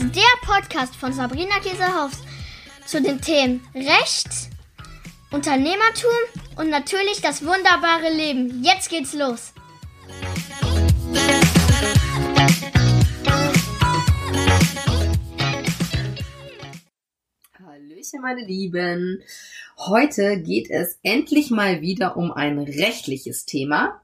ist der Podcast von Sabrina Käsehaus zu den Themen Recht, Unternehmertum und natürlich das wunderbare Leben. Jetzt geht's los. Hallöchen, meine Lieben. Heute geht es endlich mal wieder um ein rechtliches Thema.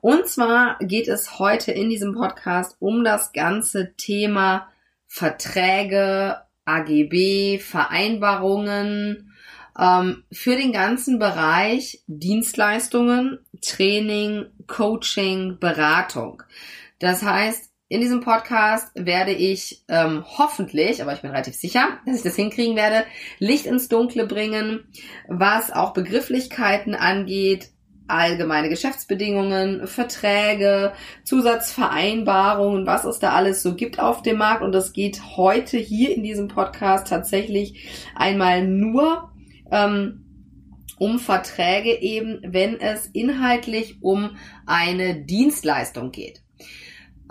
Und zwar geht es heute in diesem Podcast um das ganze Thema Verträge, AGB, Vereinbarungen ähm, für den ganzen Bereich Dienstleistungen, Training, Coaching, Beratung. Das heißt, in diesem Podcast werde ich ähm, hoffentlich, aber ich bin relativ sicher, dass ich das hinkriegen werde, Licht ins Dunkle bringen, was auch Begrifflichkeiten angeht, allgemeine Geschäftsbedingungen, Verträge, Zusatzvereinbarungen, was es da alles so gibt auf dem Markt. Und es geht heute hier in diesem Podcast tatsächlich einmal nur ähm, um Verträge eben, wenn es inhaltlich um eine Dienstleistung geht.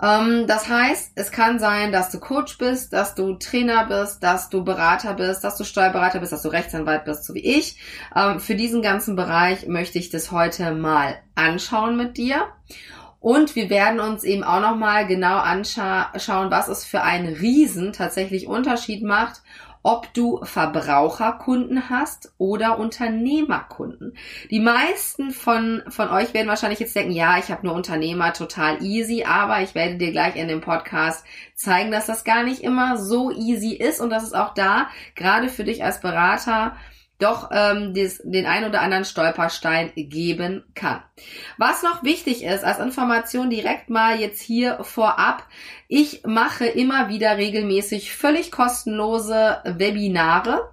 Ähm, das heißt, es kann sein, dass du Coach bist, dass du Trainer bist, dass du Berater bist, dass du Steuerberater bist, dass du Rechtsanwalt bist, so wie ich. Ähm, für diesen ganzen Bereich möchte ich das heute mal anschauen mit dir. Und wir werden uns eben auch nochmal genau anschauen, was es für einen Riesen tatsächlich Unterschied macht, ob du Verbraucherkunden hast oder Unternehmerkunden. Die meisten von, von euch werden wahrscheinlich jetzt denken, ja, ich habe nur Unternehmer, total easy, aber ich werde dir gleich in dem Podcast zeigen, dass das gar nicht immer so easy ist und dass es auch da, gerade für dich als Berater, doch ähm, des, den ein oder anderen Stolperstein geben kann. Was noch wichtig ist als Information direkt mal jetzt hier vorab, ich mache immer wieder regelmäßig völlig kostenlose Webinare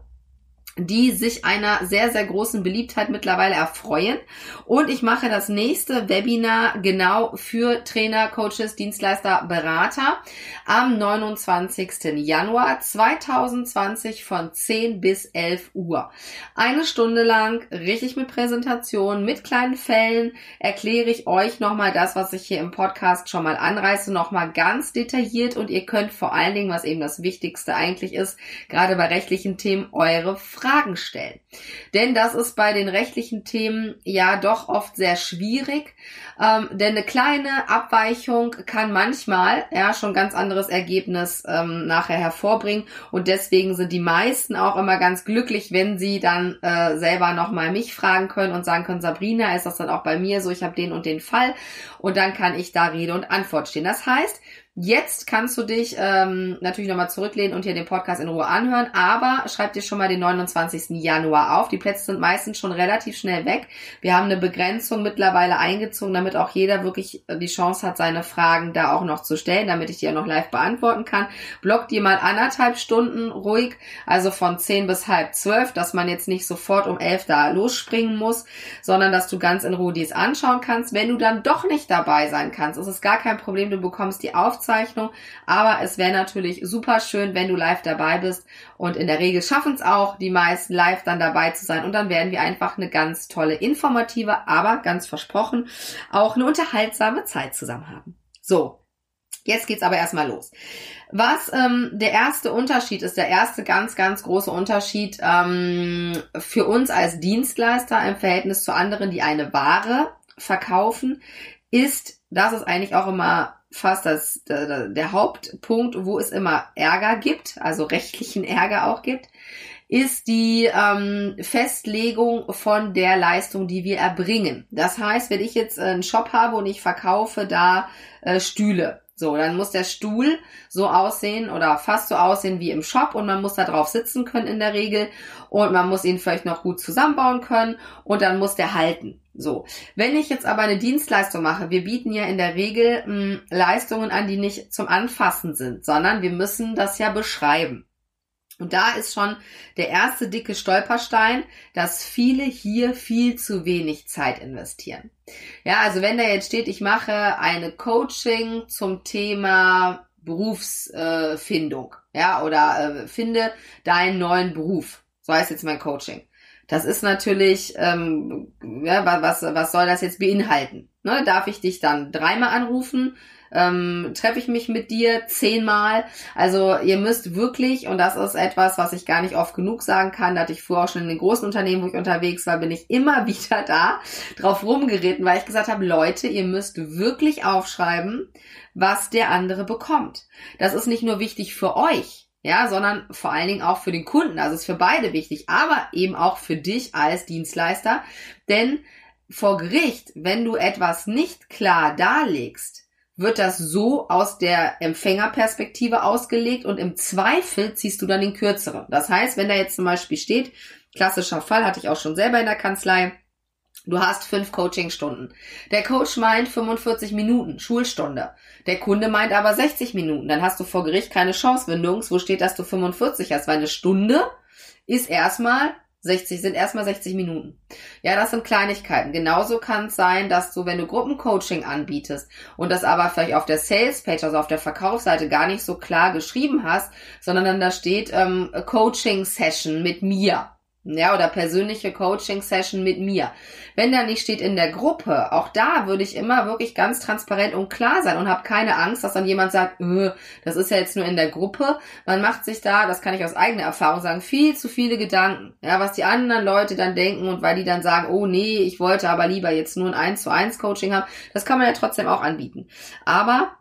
die sich einer sehr, sehr großen Beliebtheit mittlerweile erfreuen. Und ich mache das nächste Webinar genau für Trainer, Coaches, Dienstleister, Berater am 29. Januar 2020 von 10 bis 11 Uhr. Eine Stunde lang, richtig mit Präsentation, mit kleinen Fällen, erkläre ich euch nochmal das, was ich hier im Podcast schon mal anreiße, nochmal ganz detailliert und ihr könnt vor allen Dingen, was eben das Wichtigste eigentlich ist, gerade bei rechtlichen Themen, eure Fragen stellen. Denn das ist bei den rechtlichen Themen ja doch oft sehr schwierig, ähm, denn eine kleine Abweichung kann manchmal ja schon ganz anderes Ergebnis ähm, nachher hervorbringen und deswegen sind die meisten auch immer ganz glücklich, wenn sie dann äh, selber nochmal mich fragen können und sagen können, Sabrina, ist das dann auch bei mir so, ich habe den und den Fall und dann kann ich da Rede und Antwort stehen. Das heißt, Jetzt kannst du dich ähm, natürlich nochmal zurücklehnen und hier den Podcast in Ruhe anhören, aber schreib dir schon mal den 29. Januar auf. Die Plätze sind meistens schon relativ schnell weg. Wir haben eine Begrenzung mittlerweile eingezogen, damit auch jeder wirklich die Chance hat, seine Fragen da auch noch zu stellen, damit ich die auch noch live beantworten kann. Block dir mal anderthalb Stunden ruhig, also von 10 bis halb zwölf, dass man jetzt nicht sofort um elf da losspringen muss, sondern dass du ganz in Ruhe dies anschauen kannst. Wenn du dann doch nicht dabei sein kannst, ist es gar kein Problem, du bekommst die Aufzeichnung Aufzeichnung. Aber es wäre natürlich super schön, wenn du live dabei bist. Und in der Regel schaffen es auch die meisten live dann dabei zu sein. Und dann werden wir einfach eine ganz tolle, informative, aber ganz versprochen, auch eine unterhaltsame Zeit zusammen haben. So, Jetzt geht's aber erstmal los. Was ähm, der erste Unterschied ist, der erste ganz, ganz große Unterschied ähm, für uns als Dienstleister im Verhältnis zu anderen, die eine Ware verkaufen, ist, dass es eigentlich auch immer fast das, der, der Hauptpunkt, wo es immer Ärger gibt, also rechtlichen Ärger auch gibt, ist die ähm, Festlegung von der Leistung, die wir erbringen. Das heißt, wenn ich jetzt einen Shop habe und ich verkaufe da äh, Stühle, so, dann muss der Stuhl so aussehen oder fast so aussehen wie im Shop und man muss da drauf sitzen können in der Regel und man muss ihn vielleicht noch gut zusammenbauen können und dann muss der halten. So, wenn ich jetzt aber eine Dienstleistung mache, wir bieten ja in der Regel mh, hm, Leistungen an, die nicht zum Anfassen sind, sondern wir müssen das ja beschreiben. Und da ist schon der erste dicke Stolperstein, dass viele hier viel zu wenig Zeit investieren. Ja, also wenn da jetzt steht, ich mache eine Coaching zum Thema Berufsfindung, äh, ja, oder äh, finde deinen neuen Beruf. So heißt jetzt mein Coaching. Das ist natürlich, ähm, ja, was, was soll das jetzt beinhalten? Ne, darf ich dich dann dreimal anrufen? ähm, treffe ich mich mit dir zehnmal. Also ihr müsst wirklich, und das ist etwas, was ich gar nicht oft genug sagen kann, da hatte ich vorher auch schon in den großen Unternehmen, wo ich unterwegs war, bin ich immer wieder da drauf rumgeritten, weil ich gesagt habe, Leute, ihr müsst wirklich aufschreiben, was der andere bekommt. Das ist nicht nur wichtig für euch, ja, sondern vor allen Dingen auch für den Kunden. Also ist für beide wichtig, aber eben auch für dich als Dienstleister, denn vor Gericht, wenn du etwas nicht klar darlegst, wird das so aus der Empfängerperspektive ausgelegt und im Zweifel ziehst du dann den kürzeren. Das heißt, wenn da jetzt zum Beispiel steht, klassischer Fall hatte ich auch schon selber in der Kanzlei, Du hast fünf Coachingstunden. Der Coach meint 45 Minuten, Schulstunde. Der Kunde meint aber 60 Minuten. Dann hast du vor Gericht keine Chance, wenn nirgendwo steht, dass du 45 hast, weil eine Stunde ist erstmal 60 sind erstmal 60 Minuten. Ja, das sind Kleinigkeiten. Genauso kann es sein, dass du, wenn du Gruppencoaching anbietest und das aber vielleicht auf der Salespage, also auf der Verkaufsseite gar nicht so klar geschrieben hast, sondern dann da steht ähm, Coaching Session mit mir ja, oder persönliche Coaching-Session mit mir. Wenn da nicht steht in der Gruppe, auch da würde ich immer wirklich ganz transparent und klar sein und habe keine Angst, dass dann jemand sagt, öh, das ist ja jetzt nur in der Gruppe. Man macht sich da, das kann ich aus eigener Erfahrung sagen, viel zu viele Gedanken, ja, was die anderen Leute dann denken und weil die dann sagen, oh nee, ich wollte aber lieber jetzt nur ein 1 zu 1 Coaching haben, das kann man ja trotzdem auch anbieten. Aber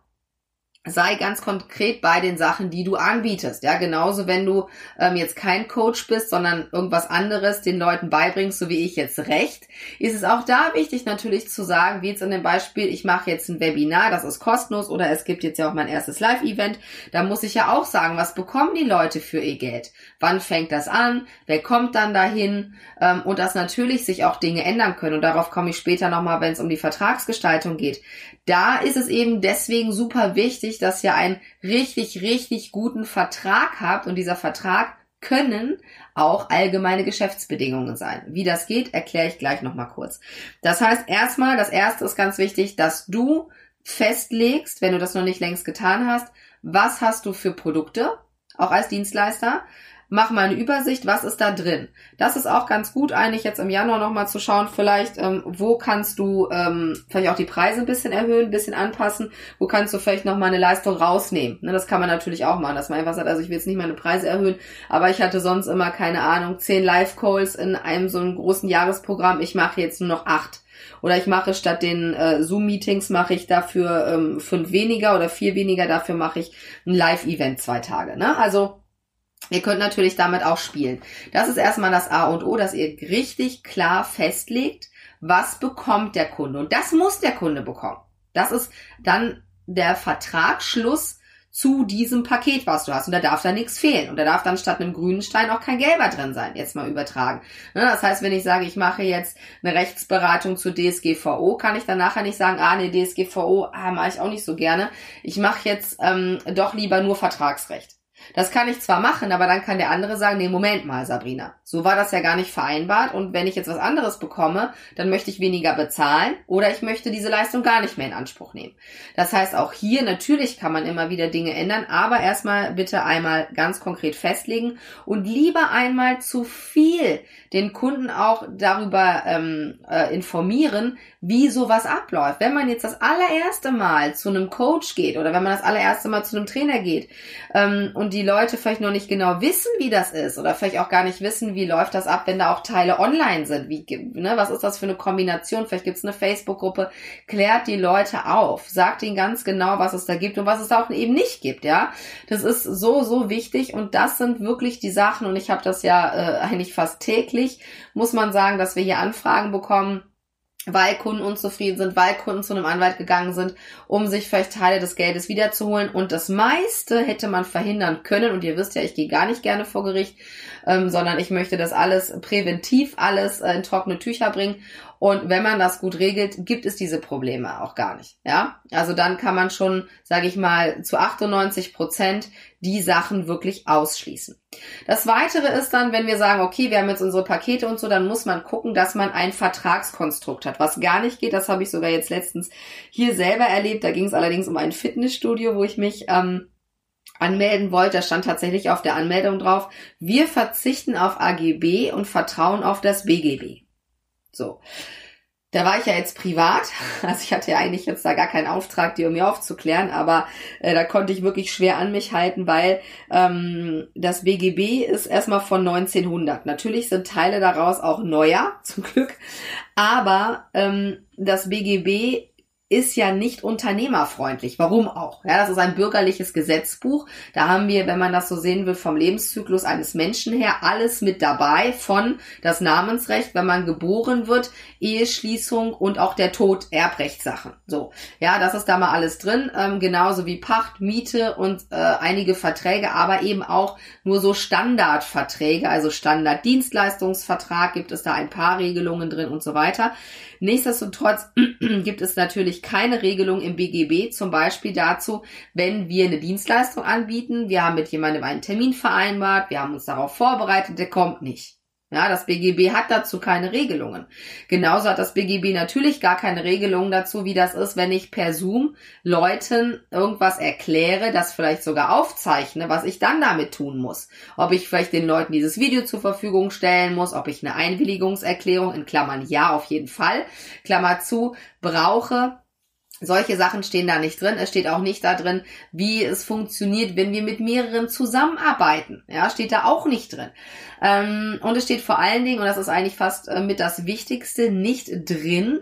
sei ganz konkret bei den Sachen, die du anbietest. Ja, genauso wenn du ähm, jetzt kein Coach bist, sondern irgendwas anderes den Leuten beibringst, so wie ich jetzt recht, ist es auch da wichtig natürlich zu sagen, wie jetzt in dem Beispiel, ich mache jetzt ein Webinar, das ist kostenlos oder es gibt jetzt ja auch mein erstes Live-Event, da muss ich ja auch sagen, was bekommen die Leute für ihr Geld? Wann fängt das an? Wer kommt dann dahin? Ähm, und dass natürlich sich auch Dinge ändern können. Und darauf komme ich später nochmal, wenn es um die Vertragsgestaltung geht. Da ist es eben deswegen super wichtig, dass ihr einen richtig, richtig guten Vertrag habt und dieser Vertrag können auch allgemeine Geschäftsbedingungen sein. Wie das geht, erkläre ich gleich nochmal kurz. Das heißt, erstmal, das erste ist ganz wichtig, dass du festlegst, wenn du das noch nicht längst getan hast, was hast du für Produkte, auch als Dienstleister, mach mal eine Übersicht, was ist da drin. Das ist auch ganz gut eigentlich jetzt im Januar nochmal zu schauen, vielleicht, ähm, wo kannst du ähm, vielleicht auch die Preise ein bisschen erhöhen, ein bisschen anpassen, wo kannst du vielleicht nochmal eine Leistung rausnehmen. Ne, das kann man natürlich auch machen, dass man einfach sagt, also ich will jetzt nicht meine Preise erhöhen, aber ich hatte sonst immer, keine Ahnung, zehn Live-Calls in einem so einem großen Jahresprogramm, ich mache jetzt nur noch acht. Oder ich mache statt den äh, Zoom-Meetings mache ich dafür ähm, fünf weniger oder vier weniger, dafür mache ich ein Live-Event zwei Tage. Ne? Also Ihr könnt natürlich damit auch spielen. Das ist erstmal das A und O, dass ihr richtig klar festlegt, was bekommt der Kunde. Und das muss der Kunde bekommen. Das ist dann der Vertragsschluss zu diesem Paket, was du hast. Und da darf da nichts fehlen. Und da darf dann statt einem grünen Stein auch kein gelber drin sein, jetzt mal übertragen. Ne, das heißt, wenn ich sage, ich mache jetzt eine Rechtsberatung zu DSGVO, kann ich dann nachher nicht sagen, ah, nee, DSGVO ah, mache ich auch nicht so gerne. Ich mache jetzt ähm, doch lieber nur Vertragsrecht. Das kann ich zwar machen, aber dann kann der andere sagen, nee, Moment mal, Sabrina. So war das ja gar nicht vereinbart und wenn ich jetzt was anderes bekomme, dann möchte ich weniger bezahlen oder ich möchte diese Leistung gar nicht mehr in Anspruch nehmen. Das heißt, auch hier natürlich kann man immer wieder Dinge ändern, aber erstmal bitte einmal ganz konkret festlegen und lieber einmal zu viel den Kunden auch darüber ähm, äh, informieren, wie sowas abläuft. Wenn man jetzt das allererste Mal zu einem Coach geht oder wenn man das allererste Mal zu einem Trainer geht ähm, und die Leute vielleicht noch nicht genau wissen, wie das ist oder vielleicht auch gar nicht wissen, wie läuft das ab, wenn da auch Teile online sind. Wie, ne, was ist das für eine Kombination? Vielleicht gibt es eine Facebook-Gruppe. Klärt die Leute auf. Sagt ihnen ganz genau, was es da gibt und was es da auch eben nicht gibt. Ja, Das ist so, so wichtig und das sind wirklich die Sachen und ich habe das ja äh, eigentlich fast täglich muss man sagen, dass wir hier Anfragen bekommen, weil Kunden unzufrieden sind, weil Kunden zu einem Anwalt gegangen sind, um sich vielleicht Teile des Geldes wiederzuholen. Und das meiste hätte man verhindern können. Und ihr wisst ja, ich gehe gar nicht gerne vor Gericht, ähm, sondern ich möchte das alles präventiv, alles äh, in trockene Tücher bringen. Und wenn man das gut regelt, gibt es diese Probleme auch gar nicht. Ja, also dann kann man schon, sage ich mal, zu 98 Prozent die Sachen wirklich ausschließen. Das weitere ist dann, wenn wir sagen, okay, wir haben jetzt unsere Pakete und so, dann muss man gucken, dass man ein Vertragskonstrukt hat. Was gar nicht geht, das habe ich sogar jetzt letztens hier selber erlebt. Da ging es allerdings um ein Fitnessstudio, wo ich mich ähm, anmelden wollte, da stand tatsächlich auf der Anmeldung drauf, wir verzichten auf AGB und vertrauen auf das BGB. So. da war ich ja jetzt privat, also ich hatte ja eigentlich jetzt da gar keinen Auftrag, die um mir aufzuklären, aber äh, da konnte ich wirklich schwer an mich halten, weil ähm, das BGB ist erstmal von 1900. Natürlich sind Teile daraus auch neuer, zum Glück, aber ähm, das BGB ist ja nicht unternehmerfreundlich. Warum auch? Ja, das ist ein bürgerliches Gesetzbuch. Da haben wir, wenn man das so sehen will, vom Lebenszyklus eines Menschen her alles mit dabei, von das Namensrecht, wenn man geboren wird, Eheschließung und auch der Tod, Erbrechtssachen. So, ja, das ist da mal alles drin, ähm, genauso wie Pacht, Miete und äh, einige Verträge, aber eben auch nur so Standardverträge, also Standarddienstleistungsvertrag gibt es da ein paar Regelungen drin und so weiter. Nichtsdestotrotz gibt es natürlich keine Regelung im BGB, zum Beispiel dazu, wenn wir eine Dienstleistung anbieten, wir haben mit jemandem einen Termin vereinbart, wir haben uns darauf vorbereitet, der kommt nicht. Ja, das BGB hat dazu keine Regelungen. Genauso hat das BGB natürlich gar keine Regelungen dazu, wie das ist, wenn ich per Zoom Leuten irgendwas erkläre, das vielleicht sogar aufzeichne, was ich dann damit tun muss. Ob ich vielleicht den Leuten dieses Video zur Verfügung stellen muss, ob ich eine Einwilligungserklärung in Klammern ja auf jeden Fall, Klammer zu, brauche, solche Sachen stehen da nicht drin. Es steht auch nicht da drin, wie es funktioniert, wenn wir mit mehreren zusammenarbeiten. Ja, steht da auch nicht drin. Ähm, und es steht vor allen Dingen, und das ist eigentlich fast äh, mit das Wichtigste, nicht drin,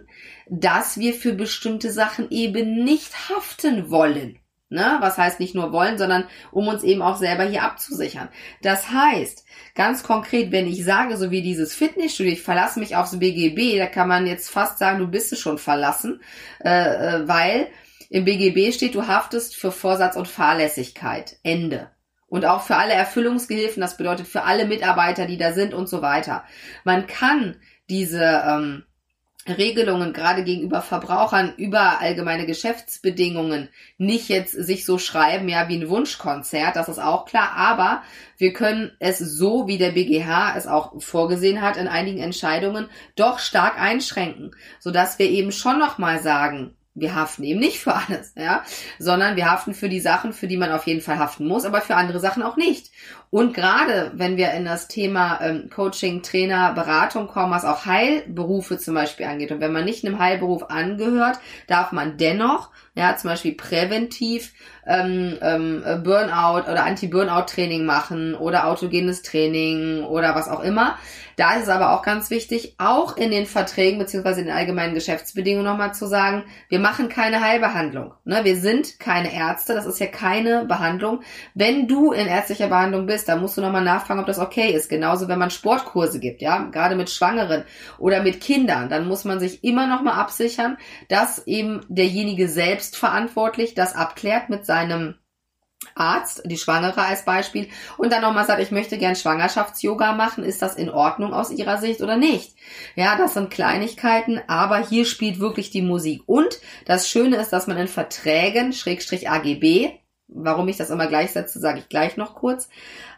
dass wir für bestimmte Sachen eben nicht haften wollen. Ne? Was heißt nicht nur wollen, sondern um uns eben auch selber hier abzusichern. Das heißt, ganz konkret, wenn ich sage, so wie dieses Fitnessstudio, ich verlasse mich aufs BGB, da kann man jetzt fast sagen, du bist es schon verlassen, äh, äh weil im BGB steht, du haftest für Vorsatz und Fahrlässigkeit. Ende. Und auch für alle Erfüllungsgehilfen, das bedeutet für alle Mitarbeiter, die da sind und so weiter. Man kann diese ähm, Regelungen gerade gegenüber Verbrauchern über allgemeine Geschäftsbedingungen nicht jetzt sich so schreiben, ja, wie ein Wunschkonzert, das ist auch klar, aber wir können es so, wie der BGH es auch vorgesehen hat in einigen Entscheidungen, doch stark einschränken, sodass wir eben schon nochmal sagen, wir haften eben nicht für alles, ja, sondern wir haften für die Sachen, für die man auf jeden Fall haften muss, aber für andere Sachen auch nicht. Und gerade wenn wir in das Thema ähm, Coaching, Trainer, Beratung kommen, was auch Heilberufe zum Beispiel angeht, und wenn man nicht einem Heilberuf angehört, darf man dennoch, ja, zum Beispiel präventiv ähm, ähm, Burnout oder Anti-Burnout-Training machen oder autogenes Training oder was auch immer. Da ist es aber auch ganz wichtig, auch in den Verträgen beziehungsweise in den allgemeinen Geschäftsbedingungen nochmal zu sagen, wir machen keine Heilbehandlung. Ne? Wir sind keine Ärzte, das ist ja keine Behandlung. Wenn du in ärztlicher Behandlung bist, dann musst du nochmal nachfragen, ob das okay ist. Genauso, wenn man Sportkurse gibt, ja, gerade mit Schwangeren oder mit Kindern, dann muss man sich immer nochmal absichern, dass eben derjenige selbst verantwortlich das abklärt mit seinem Arzt, die Schwangere als Beispiel, und dann nochmal sagt, ich möchte gern Schwangerschafts-Yoga machen, ist das in Ordnung aus Ihrer Sicht oder nicht? Ja, das sind Kleinigkeiten, aber hier spielt wirklich die Musik. Und das Schöne ist, dass man in Verträgen, Schrägstrich AGB, warum ich das immer gleichsetze, sage ich gleich noch kurz,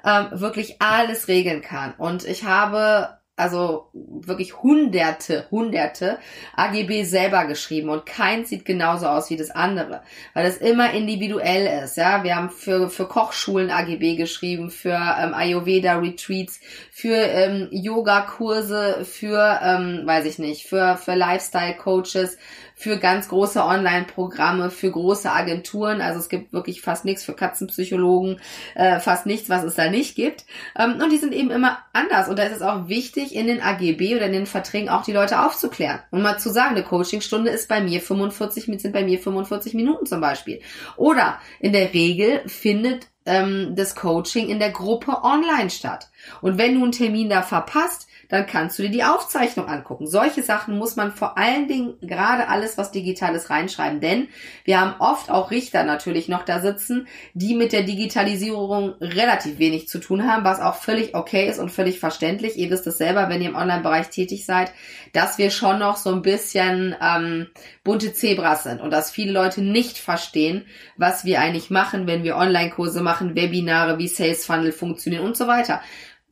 ähm, wirklich alles regeln kann. Und ich habe also wirklich hunderte, hunderte AGB selber geschrieben und keins sieht genauso aus wie das andere, weil das immer individuell ist, ja. Wir haben für, für Kochschulen AGB geschrieben, für ähm, Ayurveda Retreats, für ähm, Yoga Kurse, für, ähm, weiß ich nicht, für, für Lifestyle Coaches, für ganz große Online-Programme, für große Agenturen. Also es gibt wirklich fast nichts für Katzenpsychologen, äh, fast nichts, was es da nicht gibt. Ähm, und die sind eben immer anders. Und da ist es auch wichtig, in den AGB oder in den Verträgen auch die Leute aufzuklären. Und mal zu sagen, eine Coachingstunde ist bei mir 45, sind bei mir 45 Minuten zum Beispiel. Oder in der Regel findet ähm, das Coaching in der Gruppe online statt. Und wenn du einen Termin da verpasst, dann kannst du dir die Aufzeichnung angucken. Solche Sachen muss man vor allen Dingen gerade alles, was digital ist, reinschreiben, denn wir haben oft auch Richter natürlich noch da sitzen, die mit der Digitalisierung relativ wenig zu tun haben, was auch völlig okay ist und völlig verständlich. Ihr wisst es selber, wenn ihr im Online-Bereich tätig seid, dass wir schon noch so ein bisschen ähm, bunte Zebras sind und dass viele Leute nicht verstehen, was wir eigentlich machen, wenn wir Online-Kurse machen, Webinare, wie Sales Funnel funktionieren und so weiter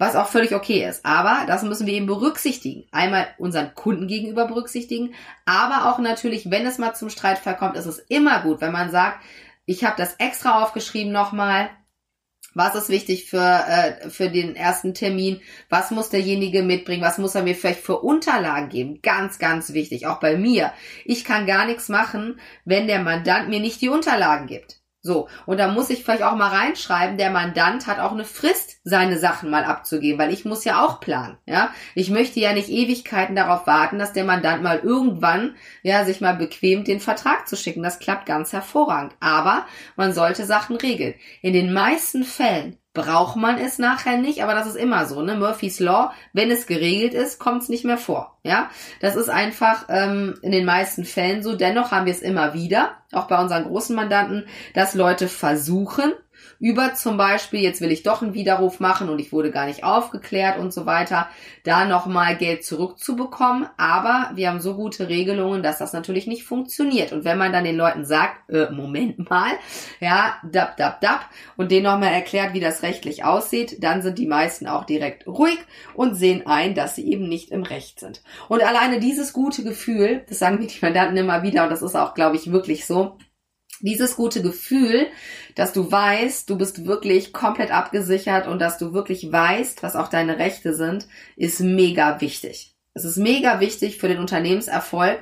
was auch völlig okay ist. Aber das müssen wir eben berücksichtigen. Einmal unseren Kunden gegenüber berücksichtigen, aber auch natürlich, wenn es mal zum Streitfall kommt, ist es immer gut, wenn man sagt, ich habe das extra aufgeschrieben nochmal, Was ist wichtig für, äh, für den ersten Termin? Was muss derjenige mitbringen? Was muss er mir vielleicht für Unterlagen geben? Ganz, ganz wichtig. Auch bei mir. Ich kann gar nichts machen, wenn der Mandant mir nicht die Unterlagen gibt. So, und da muss ich vielleicht auch mal reinschreiben, der Mandant hat auch eine Frist, seine Sachen mal abzugeben, weil ich muss ja auch planen, ja. Ich möchte ja nicht Ewigkeiten darauf warten, dass der Mandant mal irgendwann, ja, sich mal bequemt, den Vertrag zu schicken. Das klappt ganz hervorragend. Aber man sollte Sachen regeln. In den meisten Fällen braucht man es nachher nicht, aber das ist immer so, ne? Murphy's Law, wenn es geregelt ist, kommt es nicht mehr vor. Ja, das ist einfach ähm, in den meisten Fällen so. Dennoch haben wir es immer wieder, auch bei unseren großen Mandanten, dass Leute versuchen, über zum Beispiel, jetzt will ich doch einen Widerruf machen und ich wurde gar nicht aufgeklärt und so weiter, da nochmal Geld zurückzubekommen. Aber wir haben so gute Regelungen, dass das natürlich nicht funktioniert. Und wenn man dann den Leuten sagt, äh, Moment mal, ja, dab, dab, dab, und denen nochmal erklärt, wie das rechtlich aussieht, dann sind die meisten auch direkt ruhig und sehen ein, dass sie eben nicht im Recht sind. Und alleine dieses gute Gefühl, das sagen mir die Mandanten immer wieder, und das ist auch, glaube ich, wirklich so, dieses gute Gefühl, dass du weißt, du bist wirklich komplett abgesichert und dass du wirklich weißt, was auch deine Rechte sind, ist mega wichtig. Es ist mega wichtig für den Unternehmenserfolg,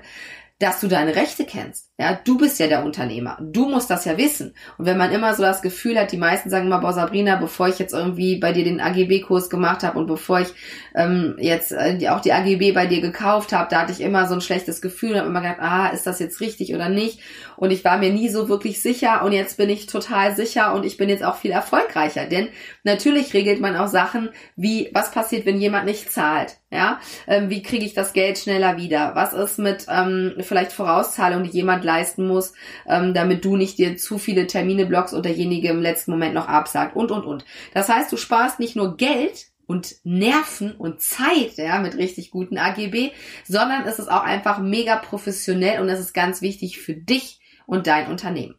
dass du deine Rechte kennst. Ja, du bist ja der Unternehmer. Du musst das ja wissen. Und wenn man immer so das Gefühl hat, die meisten sagen immer, boah Sabrina, bevor ich jetzt irgendwie bei dir den AGB-Kurs gemacht habe und bevor ich ähm, jetzt äh, auch die AGB bei dir gekauft habe, da hatte ich immer so ein schlechtes Gefühl und habe immer gedacht, ah, ist das jetzt richtig oder nicht? Und ich war mir nie so wirklich sicher und jetzt bin ich total sicher und ich bin jetzt auch viel erfolgreicher. Denn natürlich regelt man auch Sachen wie, was passiert, wenn jemand nicht zahlt? Ja, ähm, wie kriege ich das Geld schneller wieder? Was ist mit ähm, vielleicht Vorauszahlung, die jemand leisten muss, ähm, damit du nicht dir zu viele Termine blockst und derjenige im letzten Moment noch absagt und, und, und. Das heißt, du sparst nicht nur Geld, und Nerven und Zeit, ja, mit richtig guten AGB, sondern es ist auch einfach mega professionell und es ist ganz wichtig für dich und dein Unternehmen.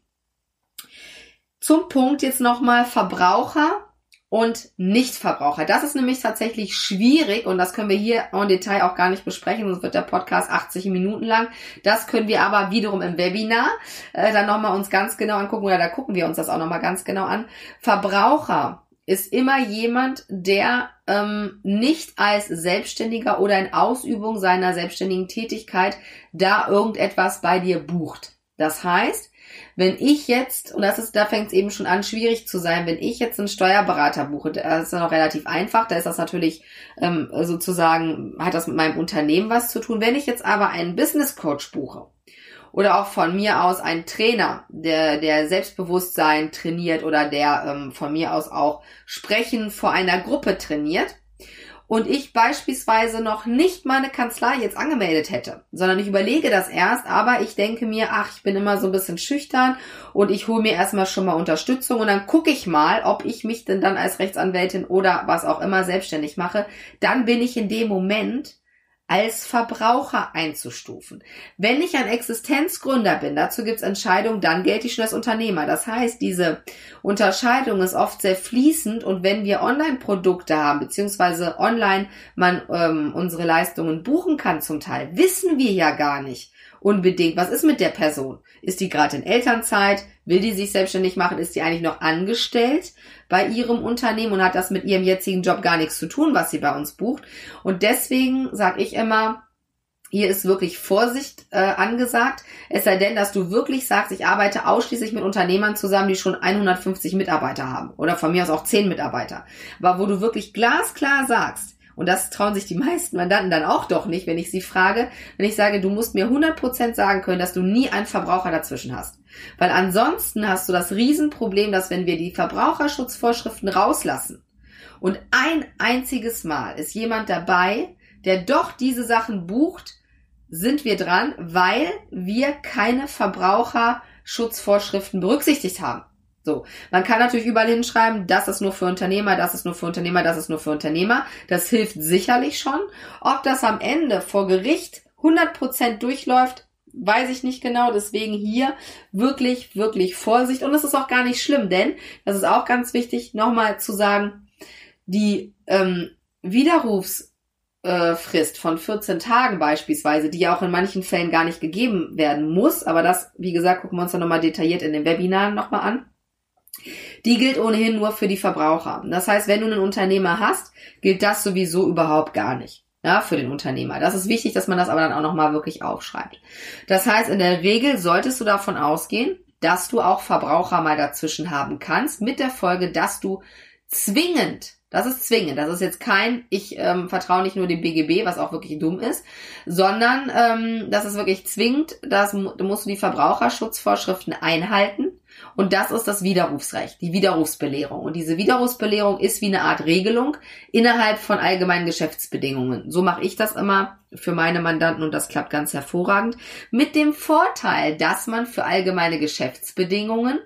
Zum Punkt jetzt nochmal Verbraucher und Nichtverbraucher. Das ist nämlich tatsächlich schwierig und das können wir hier en Detail auch gar nicht besprechen, sonst wird der Podcast 80 Minuten lang. Das können wir aber wiederum im Webinar äh, dann nochmal uns ganz genau angucken oder da gucken wir uns das auch nochmal ganz genau an. Verbraucher ist immer jemand, der ähm, nicht als Selbstständiger oder in Ausübung seiner selbstständigen Tätigkeit da irgendetwas bei dir bucht. Das heißt, wenn ich jetzt, und das ist, da fängt es eben schon an, schwierig zu sein, wenn ich jetzt einen Steuerberater buche, das ist ja noch relativ einfach, da ist das natürlich ähm, sozusagen, hat das mit meinem Unternehmen was zu tun. Wenn ich jetzt aber einen Business Coach buche, oder auch von mir aus einen Trainer, der, der Selbstbewusstsein trainiert oder der ähm, von mir aus auch Sprechen vor einer Gruppe trainiert, und ich beispielsweise noch nicht meine Kanzlei jetzt angemeldet hätte, sondern ich überlege das erst, aber ich denke mir, ach, ich bin immer so ein bisschen schüchtern und ich hole mir erstmal schon mal Unterstützung und dann gucke ich mal, ob ich mich denn dann als Rechtsanwältin oder was auch immer selbstständig mache, dann bin ich in dem Moment als Verbraucher einzustufen. Wenn ich ein Existenzgründer bin, dazu gibt's Entscheidungen, dann gelte ich schon als Unternehmer. Das heißt, diese Unterscheidung ist oft sehr fließend und wenn wir Online-Produkte haben, beziehungsweise online man ähm, unsere Leistungen buchen kann zum Teil, wissen wir ja gar nicht unbedingt, was ist mit der Person? Ist die gerade in Elternzeit? Will die sich selbstständig machen? Ist sie eigentlich noch angestellt bei ihrem Unternehmen und hat das mit ihrem jetzigen Job gar nichts zu tun, was sie bei uns bucht? Und deswegen sage ich immer, hier ist wirklich Vorsicht äh, angesagt. Es sei denn, dass du wirklich sagst, ich arbeite ausschließlich mit Unternehmern zusammen, die schon 150 Mitarbeiter haben. Oder von mir aus auch 10 Mitarbeiter. Aber wo du wirklich glasklar sagst, und das trauen sich die meisten Mandanten dann auch doch nicht, wenn ich sie frage, wenn ich sage, du musst mir 100% sagen können, dass du nie einen Verbraucher dazwischen hast. Weil ansonsten hast du das Riesenproblem, dass wenn wir die Verbraucherschutzvorschriften rauslassen und ein einziges Mal ist jemand dabei, der doch diese Sachen bucht, sind wir dran, weil wir keine Verbraucherschutzvorschriften berücksichtigt haben. So, man kann natürlich überall hinschreiben, das ist nur für Unternehmer, das ist nur für Unternehmer, das ist nur für Unternehmer. Das hilft sicherlich schon. Ob das am Ende vor Gericht 100% durchläuft, weiß ich nicht genau. Deswegen hier wirklich, wirklich Vorsicht. Und es ist auch gar nicht schlimm, denn, das ist auch ganz wichtig, nochmal zu sagen, die ähm, Widerrufs Frist von 14 Tagen beispielsweise, die ja auch in manchen Fällen gar nicht gegeben werden muss, aber das, wie gesagt, gucken wir uns dann nochmal detailliert in den Webinaren nochmal an die gilt ohnehin nur für die Verbraucher. Das heißt, wenn du einen Unternehmer hast, gilt das sowieso überhaupt gar nicht. Ja, für den Unternehmer. Das ist wichtig, dass man das aber dann auch nochmal wirklich aufschreibt. Das heißt, in der Regel solltest du davon ausgehen, dass du auch Verbraucher mal dazwischen haben kannst, mit der Folge, dass du zwingend das ist zwingend. Das ist jetzt kein, ich ähm, vertraue nicht nur dem BGB, was auch wirklich dumm ist, sondern ähm, das ist wirklich zwingend, das musst du die Verbraucherschutzvorschriften einhalten. Und das ist das Widerrufsrecht, die Widerrufsbelehrung. Und diese Widerrufsbelehrung ist wie eine Art Regelung innerhalb von allgemeinen Geschäftsbedingungen. So mache ich das immer für meine Mandanten und das klappt ganz hervorragend. Mit dem Vorteil, dass man für allgemeine Geschäftsbedingungen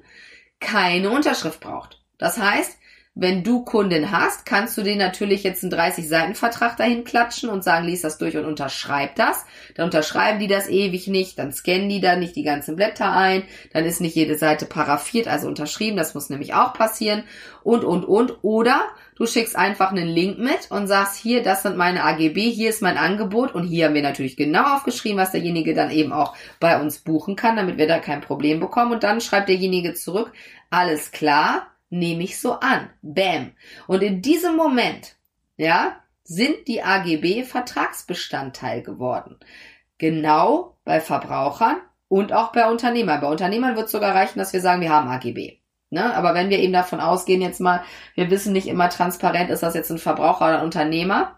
keine Unterschrift braucht. Das heißt, wenn du Kunden hast, kannst du den natürlich jetzt einen 30-Seiten-Vertrag dahin klatschen und sagen, lies das durch und unterschreib das. Dann unterschreiben die das ewig nicht, dann scannen die da nicht die ganzen Blätter ein, dann ist nicht jede Seite paraffiert, also unterschrieben, das muss nämlich auch passieren und, und, und. Oder du schickst einfach einen Link mit und sagst, hier, das sind meine AGB, hier ist mein Angebot und hier haben wir natürlich genau aufgeschrieben, was derjenige dann eben auch bei uns buchen kann, damit wir da kein Problem bekommen. Und dann schreibt derjenige zurück, alles klar, nehme ich so an. Bam. Und in diesem Moment, ja, sind die AGB Vertragsbestandteil geworden. Genau bei Verbrauchern und auch bei Unternehmern. Bei Unternehmern wird es sogar reichen, dass wir sagen, wir haben AGB. Ne? Aber wenn wir eben davon ausgehen, jetzt mal, wir wissen nicht immer transparent, ist das jetzt ein Verbraucher oder ein Unternehmer,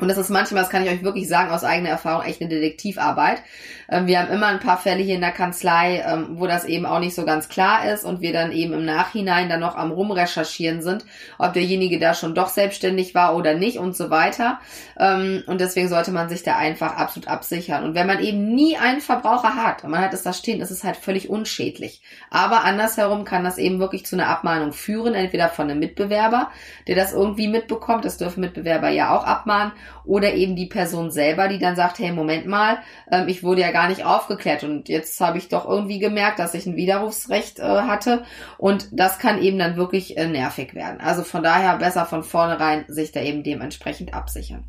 und das ist manchmal, das kann ich euch wirklich sagen, aus eigener Erfahrung echt eine Detektivarbeit. Ähm, wir haben immer ein paar Fälle hier in der Kanzlei, ähm, wo das eben auch nicht so ganz klar ist und wir dann eben im Nachhinein dann noch am Rumrecherchieren sind, ob derjenige da schon doch selbstständig war oder nicht und so weiter. Ähm, und deswegen sollte man sich da einfach absolut absichern. Und wenn man eben nie einen Verbraucher hat und man hat es da stehen, ist es halt völlig unschädlich. Aber andersherum kann das eben wirklich zu einer Abmahnung führen, entweder von einem Mitbewerber, der das irgendwie mitbekommt, das dürfen Mitbewerber ja auch abmahnen, oder eben die Person selber, die dann sagt, hey, Moment mal, ähm, ich wurde ja gar nicht aufgeklärt und jetzt habe ich doch irgendwie gemerkt, dass ich ein Widerrufsrecht äh, hatte und das kann eben dann wirklich äh, nervig werden. Also von daher besser von vornherein sich da eben dementsprechend absichern.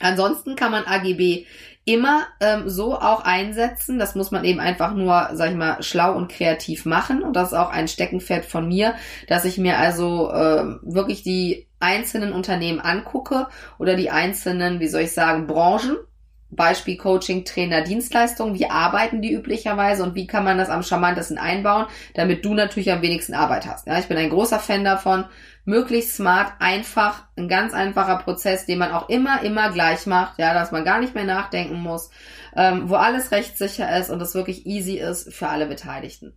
Ansonsten kann man AGB immer ähm, so auch einsetzen. Das muss man eben einfach nur, sag ich mal, schlau und kreativ machen. Und das ist auch ein Steckenpferd von mir, dass ich mir also äh, wirklich die einzelnen Unternehmen angucke oder die einzelnen, wie soll ich sagen, Branchen. Beispiel Coaching, Trainer, Dienstleistungen. Wie arbeiten die üblicherweise und wie kann man das am charmantesten einbauen, damit du natürlich am wenigsten Arbeit hast. Ja, ich bin ein großer Fan davon, möglichst smart, einfach, ein ganz einfacher Prozess, den man auch immer, immer gleich macht, ja, dass man gar nicht mehr nachdenken muss, ähm, wo alles rechtssicher ist und es wirklich easy ist für alle Beteiligten.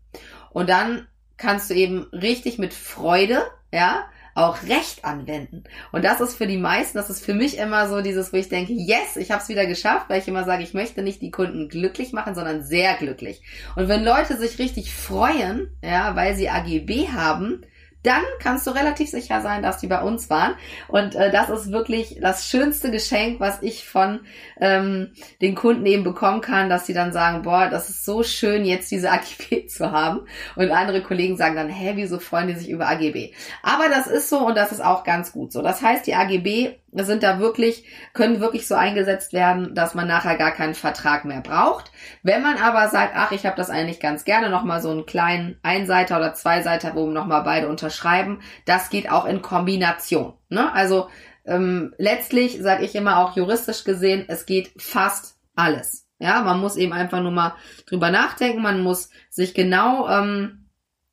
Und dann kannst du eben richtig mit Freude, ja, auch Recht anwenden. Und das ist für die meisten, das ist für mich immer so dieses, wo ich denke, yes, ich habe es wieder geschafft, weil ich immer sage, ich möchte nicht die Kunden glücklich machen, sondern sehr glücklich. Und wenn Leute sich richtig freuen, ja, weil sie AGB haben, dann kannst du relativ sicher sein, dass die bei uns waren. Und äh, das ist wirklich das schönste Geschenk, was ich von ähm, den Kunden eben bekommen kann, dass sie dann sagen, boah, das ist so schön, jetzt diese AGB zu haben. Und andere Kollegen sagen dann, hä, wieso freuen die sich über AGB? Aber das ist so und das ist auch ganz gut so. Das heißt, die AGB sind da wirklich, können wirklich so eingesetzt werden, dass man nachher gar keinen Vertrag mehr braucht. Wenn man aber sagt, ach, ich habe das eigentlich ganz gerne, nochmal so einen kleinen Einseiter oder Zweiseiter, wo nochmal beide unterschreiben, das geht auch in Kombination. Ne? Also ähm, letztlich sage ich immer auch juristisch gesehen, es geht fast alles. Ja, man muss eben einfach nur mal drüber nachdenken, man muss sich genau ähm,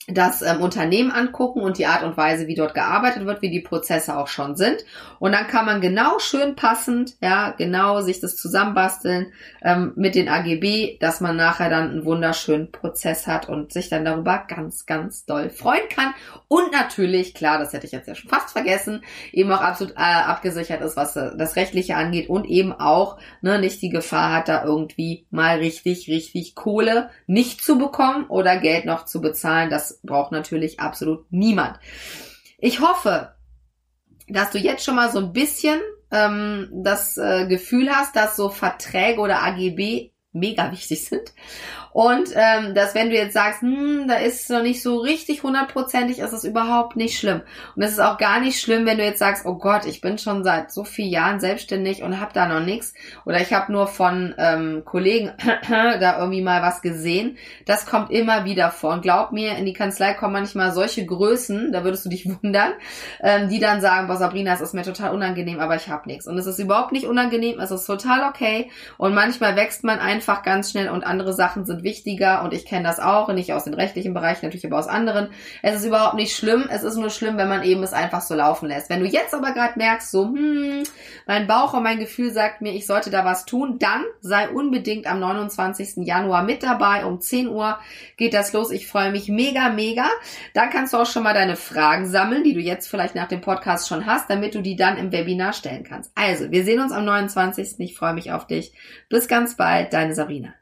das ähm, Unternehmen angucken und die Art und Weise, wie dort gearbeitet wird, wie die Prozesse auch schon sind. Und dann kann man genau schön passend, ja, genau sich das zusammenbasteln ähm, mit den AGB, dass man nachher dann einen wunderschönen Prozess hat und sich dann darüber ganz, ganz doll freuen kann. Und natürlich, klar, das hätte ich jetzt ja schon fast vergessen, eben auch absolut äh, abgesichert ist, was äh, das Rechtliche angeht und eben auch ne, nicht die Gefahr hat, da irgendwie mal richtig, richtig Kohle nicht zu bekommen oder Geld noch zu bezahlen. Das braucht natürlich absolut niemand. Ich hoffe, dass du jetzt schon mal so ein bisschen ähm, das äh, Gefühl hast, dass so Verträge oder AGB mega wichtig sind. Und ähm, dass wenn du jetzt sagst, hm, da ist noch nicht so richtig hundertprozentig, ist es überhaupt nicht schlimm. Und es ist auch gar nicht schlimm, wenn du jetzt sagst, oh Gott, ich bin schon seit so vielen Jahren selbstständig und habe da noch nichts. Oder ich habe nur von ähm, Kollegen da irgendwie mal was gesehen. Das kommt immer wieder vor. Und glaub mir, in die Kanzlei kommen manchmal solche Größen, da würdest du dich wundern, ähm, die dann sagen, boah Sabrina, es ist mir total unangenehm, aber ich habe nichts. Und es ist überhaupt nicht unangenehm, es ist total okay. Und manchmal wächst man einfach ganz schnell und andere Sachen sind wichtiger und ich kenne das auch, nicht aus dem rechtlichen Bereich, natürlich aber aus anderen. Es ist überhaupt nicht schlimm, es ist nur schlimm, wenn man eben es einfach so laufen lässt. Wenn du jetzt aber gerade merkst, so, hm, mein Bauch und mein Gefühl sagt mir, ich sollte da was tun, dann sei unbedingt am 29. Januar mit dabei. Um 10 Uhr geht das los. Ich freue mich mega, mega. Dann kannst du auch schon mal deine Fragen sammeln, die du jetzt vielleicht nach dem Podcast schon hast, damit du die dann im Webinar stellen kannst. Also, wir sehen uns am 29. Ich freue mich auf dich. Bis ganz bald, deine Sabrina.